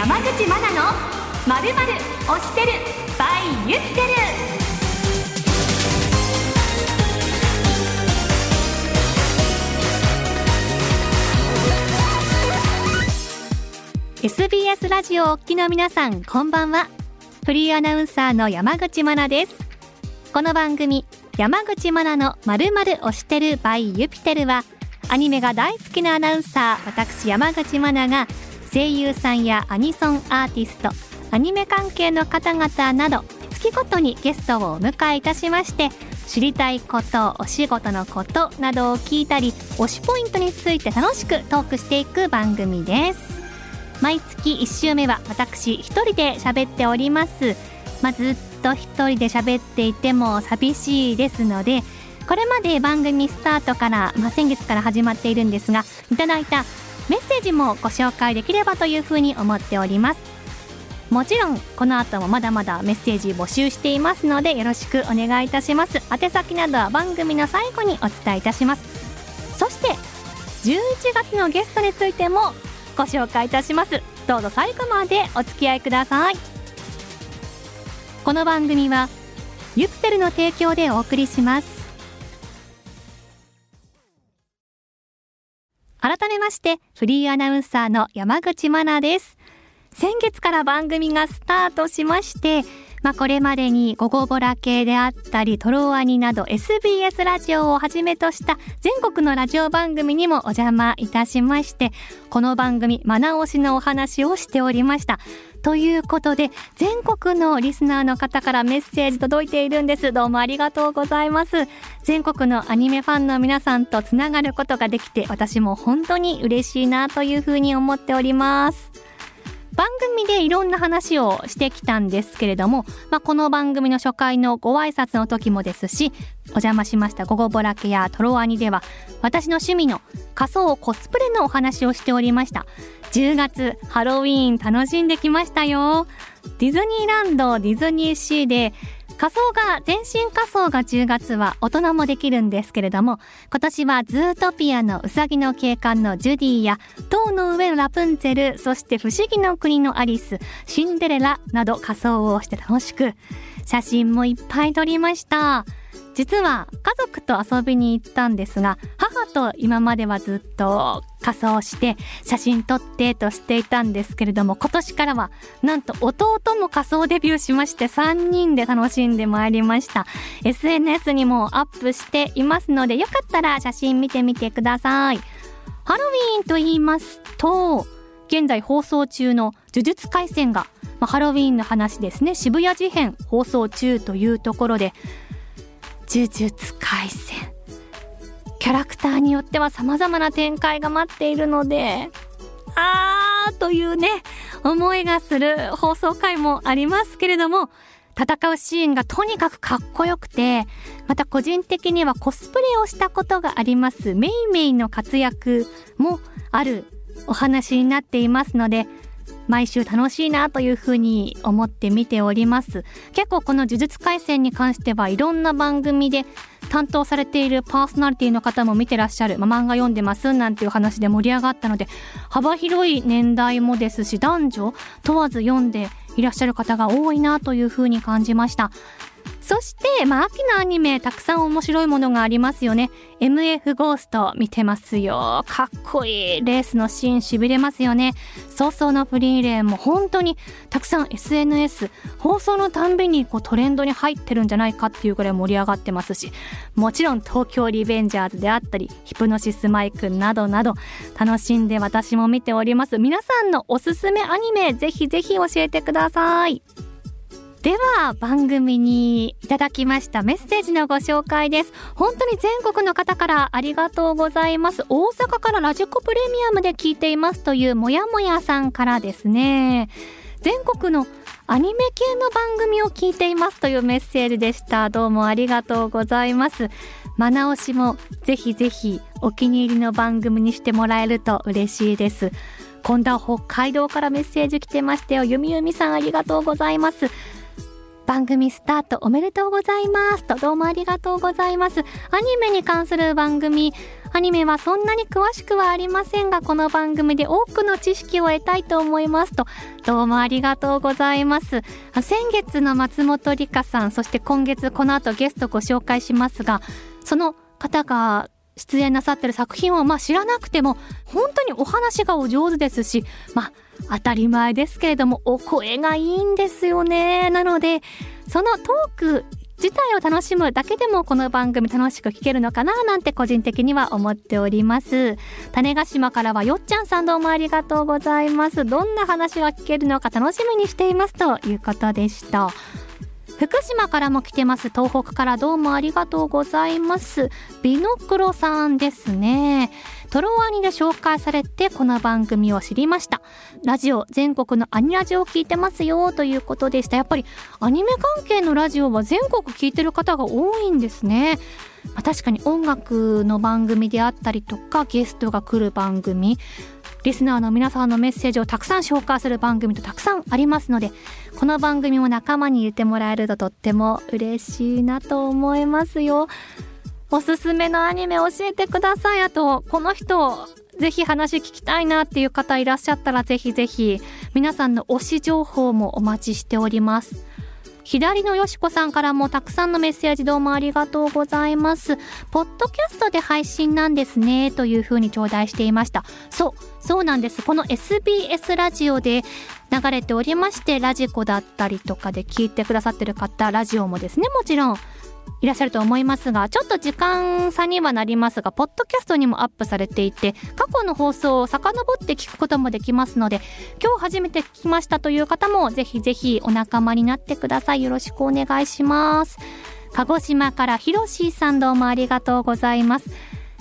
山口真奈のまるまる推してる。by ユッテル「SBS ラジオおっきの皆さんこんばんは。フリーアナウンサーの山口真奈です。この番組山口真奈のまるまる推してる by ユピテルはアニメが大好きなアナウンサー私山口真奈が声優さんやアニソンアーティストアニメ関係の方々など月ごとにゲストをお迎えいたしまして知りたいことお仕事のことなどを聞いたり推しポイントについて楽しくトークしていく番組です。毎月1週目は私一人で喋っております。まあ、ずっと一人で喋っていても寂しいですのでこれまで番組スタートから、まあ、先月から始まっているんですがいただいたメッセージもご紹介できればというふうに思っております。もちろんこの後もまだまだメッセージ募集していますのでよろしくお願いいたします。宛先などは番組の最後にお伝えいたします。そして11月のゲストについてもご紹介いたします。どうぞ最後までお付き合いください。この番組はユプテルの提供でお送りします。改めましてフリーアナウンサーの山口真奈です。先月から番組がスタートしましてまあ、これまでに午後ボラ系であったりトロワニなど SBS ラジオをはじめとした全国のラジオ番組にもお邪魔いたしましてこの番組マナ推しのお話をしておりました。ということで全国のリスナーの方からメッセージ届いているんです。どうもありがとうございます。全国のアニメファンの皆さんとつながることができて私も本当に嬉しいなというふうに思っております。番組でいろんな話をしてきたんですけれども、まあ、この番組の初回のご挨拶の時もですしお邪魔しました「午後ボラケ」や「トロワニ」では私の趣味の仮想コスプレのお話をしておりました。10月ハロウィーン楽しんできましたよ。ディズニーランドディズニーシーで仮装が、全身仮装が10月は大人もできるんですけれども、今年はズートピアのうさぎの警官のジュディや、塔の上のラプンツェル、そして不思議の国のアリス、シンデレラなど仮装をして楽しく、写真もいっぱい撮りました。実は家族と遊びに行ったんですが母と今まではずっと仮装して写真撮ってとしていたんですけれども今年からはなんと弟も仮装デビューしまして3人で楽しんでまいりました SNS にもアップしていますのでよかったら写真見てみてください。ハロウィーンと言いますと現在放送中の呪術廻戦が、まあ、ハロウィーンの話ですね。渋谷事変放送中というところで呪術廻戦。キャラクターによっては様々な展開が待っているのであーというね思いがする放送回もありますけれども戦うシーンがとにかくかっこよくてまた個人的にはコスプレをしたことがありますメイメイの活躍もあるお話になっていますので毎週楽しいなというふうに思って見ております。結構この呪術廻戦に関してはいろんな番組で担当されているパーソナリティの方も見てらっしゃる、まあ、漫画読んでますなんていう話で盛り上がったので幅広い年代もですし男女問わず読んでいらっしゃる方が多いなというふうに感じました。そして、まあ、秋のアニメ、たくさん面白いものがありますよね。MF ゴースト見てますよ。かっこいい。レースのシーン痺れますよね。早々のフリーレンも本当にたくさん SNS、放送のたんびにこうトレンドに入ってるんじゃないかっていうぐらい盛り上がってますし、もちろん東京リベンジャーズであったり、ヒプノシスマイクなどなど、楽しんで私も見ております。皆さんのおすすめアニメ、ぜひぜひ教えてください。では番組にいただきましたメッセージのご紹介です。本当に全国の方からありがとうございます。大阪からラジコプレミアムで聞いていますというもやもやさんからですね。全国のアニメ系の番組を聞いていますというメッセージでした。どうもありがとうございます。マナオしもぜひぜひお気に入りの番組にしてもらえると嬉しいです。今度は北海道からメッセージ来てましたよ。ゆみゆみさんありがとうございます。番組スタートおめでとうございますとどうもありがとうございます。アニメに関する番組。アニメはそんなに詳しくはありませんがこの番組で多くの知識を得たいと思いますと。どうもありがとうございます。先月の松本里香さんそして今月この後ゲストご紹介しますがその方が出演なさってる作品をまあ知らなくても本当にお話がお上手ですしまあ当たり前ですけれどもお声がいいんですよね。なのでそのトーク自体を楽しむだけでもこの番組楽しく聞けるのかななんて個人的には思っております。種子島からはよっちゃんさんどうもありがとうございます。どんな話が聞けるのか楽しみにしていますということでした。福島からも来てます。東北からどうもありがとうございます。ビノクロさんですね。トロワニで紹介されてこの番組を知りました。ラジオ全国のアニラジオを聞いてますよということでした。やっぱりアニメ関係のラジオは全国聞いてる方が多いんですね、確かに音楽の番組であったりとかゲストが来る番組リスナーの皆さんのメッセージをたくさん紹介する番組とたくさんありますのでこの番組も仲間に入れてもらえるととっても嬉しいなと思いますよ。おすすめのアニメ教えてください。あとこの人ぜひ話聞きたいなっていう方いらっしゃったらぜひぜひ皆さんの推し情報もお待ちしております。左のよしこさんからもたくさんのメッセージどうもありがとうございます。ポッドキャストで配信なんですね、というふうに頂戴していました。そう、そうなんです。この SBS ラジオで流れておりまして、ラジコだったりとかで聞いてくださってる方、ラジオもですね、もちろんいらっしゃると思いますが、ちょっと時間差にはなりますが、ポッドキャストにもアップされていて、過去の放送を遡って聞くこともできますので、今日初めて聞きましたという方も、ぜひぜひお仲間になってください。よろしくお願いします。鹿児島からひろしーさんどうもありがとうございます。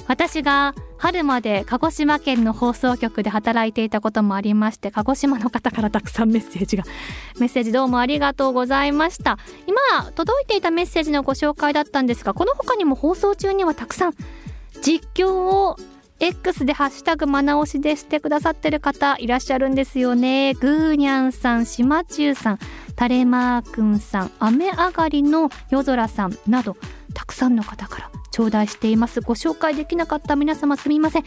私が春まで鹿児島県の放送局で働いていたこともありまして鹿児島の方からたくさんメッセージが メッセージどうもありがとうございました今届いていたメッセージのご紹介だったんですがこの他にも放送中にはたくさん実況を X でハッシュタグまな押しでしてくださってる方いらっしゃるんですよね。グーニャンさん、しまちゅうさん、タレマーくんさん、雨上がりの夜空さんなどたくさんの方から頂戴しています。ご紹介できなかった皆様すみません。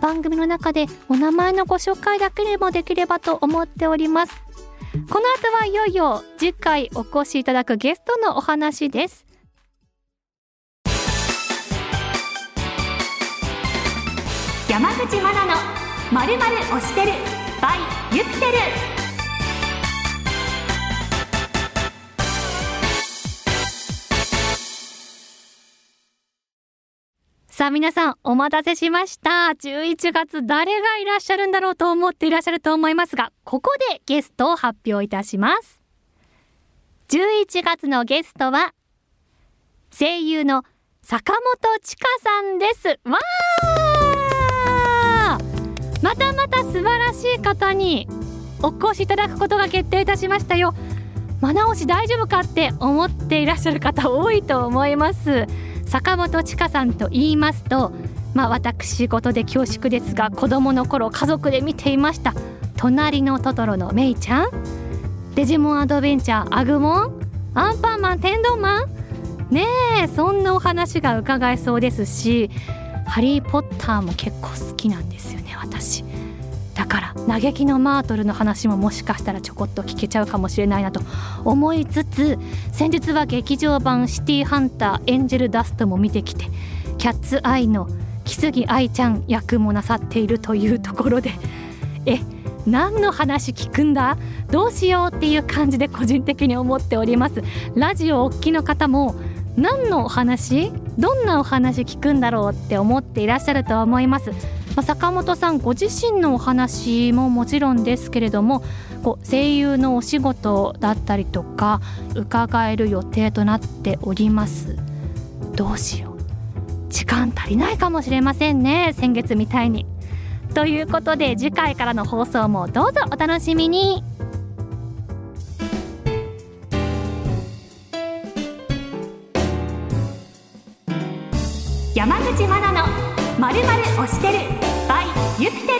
番組の中でお名前のご紹介だけでもできればと思っております。この後はいよいよ次回お越しいただくゲストのお話です。山口真奈のまるまる推してる。by ユピテル。さあ皆さんお待たせしました。11月誰がいらっしゃるんだろうと思っていらっしゃると思いますが、ここでゲストを発表いたします。11月のゲストは、声優の坂本千佳さんです。わーまたまた素晴らしい方にお越しいただくことが決定いたしましたよ。ま直し大丈夫かって思っていらっしゃる方多いと思います。坂本千佳さんと言いますとまあ私事で恐縮ですが子供の頃家族で見ていました「隣のトトロ」のメイちゃん。デジモンアドベンチャーアグモン。アンパンマン天丼マン。ねえそんなお話が伺えそうですし「ハリー・ポッター」も結構好きなんですよね。だから嘆きのマートルの話ももしかしたらちょこっと聞けちゃうかもしれないなと思いつつ先日は劇場版「シティーハンターエンジェルダスト」も見てきてキャッツアイの木杉愛ちゃん役もなさっているというところで。え何の話聞くんだ？どうしようっていう感じで個人的に思っております。ラジオおっきの方も何のお話？どんなお話聞くんだろうって思っていらっしゃると思います。まあ、坂本さんご自身のお話ももちろんですけれどもこう声優のお仕事だったりとか伺える予定となっております。どうしよう。時間足りないかもしれませんね先月みたいに。ということで次回からの放送もどうぞお楽しみに。まるまる押してる by ユピテル。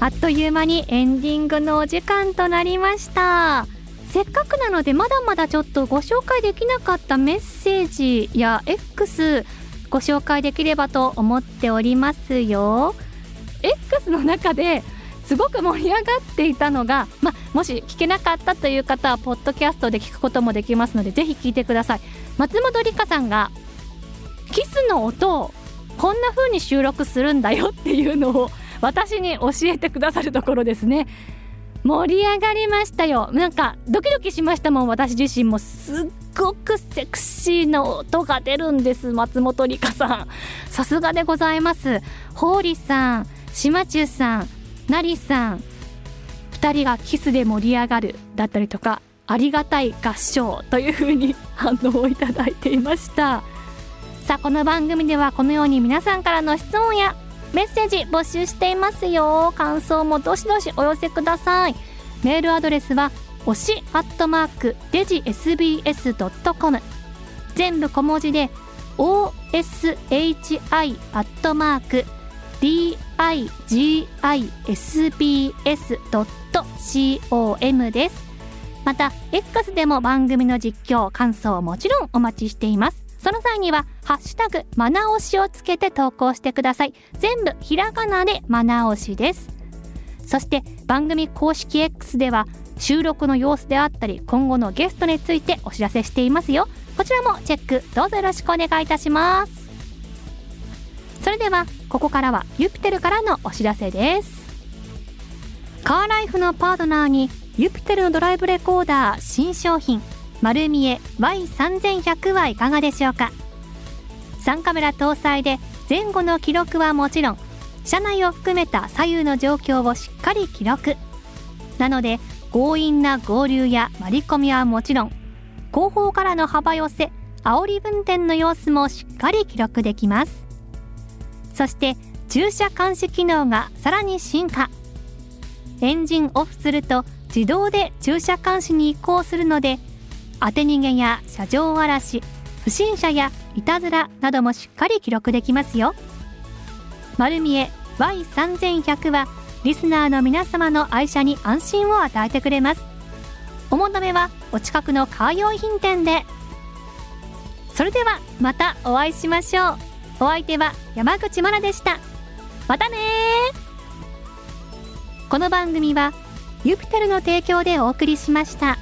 あっという間にエンディングのお時間となりました。せっかくなのでまだまだちょっとご紹介できなかったメッセージや X ご紹介できればと思っておりますよ。X の中ですごく盛り上がっていたのが、ま、もし聞けなかったという方はポッドキャストで聞くこともできますのでぜひ聞いてください。松本里香さんがキスの音をこんな風に収録するんだよっていうのを私に教えてくださるところですね。盛り上がりましたよ。なんかドキドキしましたもん私自身も。すっごくセクシーな音が出るんです松本里香さん。さすがでございます。ホーリーさん島中さんなりさん2人がキスで盛り上がるだったりとかありがたい合唱というふうに 反応をいただいていました。さあこの番組ではこのように皆さんからの質問やメッセージ募集していますよ。感想もどしどしお寄せください。メールアドレスはおしアットマークデジ SBS.com 全部小文字で oshi アットマーク digisbs.com です。また X でも番組の実況感想をもちろんお待ちしています。その際には「ハッシュタグマナオシ」をつけて投稿してください。全部ひらがなでマナオシです。そして番組公式 X では収録の様子であったり今後のゲストについてお知らせしていますよ。こちらもチェックどうぞよろしくお願いいたします。それではここからはユピテルからのお知らせです。カーライフのパートナーにユピテルのドライブレコーダー新商品丸見え Y3100 はいかがでしょうか？3カメラ搭載で前後の記録はもちろん車内を含めた左右の状況をしっかり記録。なので強引な合流や割り込みはもちろん後方からの幅寄せ煽り運転の様子もしっかり記録できます。そして駐車監視機能がさらに進化。エンジンオフすると自動で駐車監視に移行するので当て逃げや車上荒らし不審者やいたずらなどもしっかり記録できますよ。丸見え Y3100 はリスナーの皆様の愛車に安心を与えてくれます。お求めはお近くのカー用品店で。それではまたお会いしましょう。お相手は山口真奈でしたまたねこの番組はユピテルの提供でお送りしました。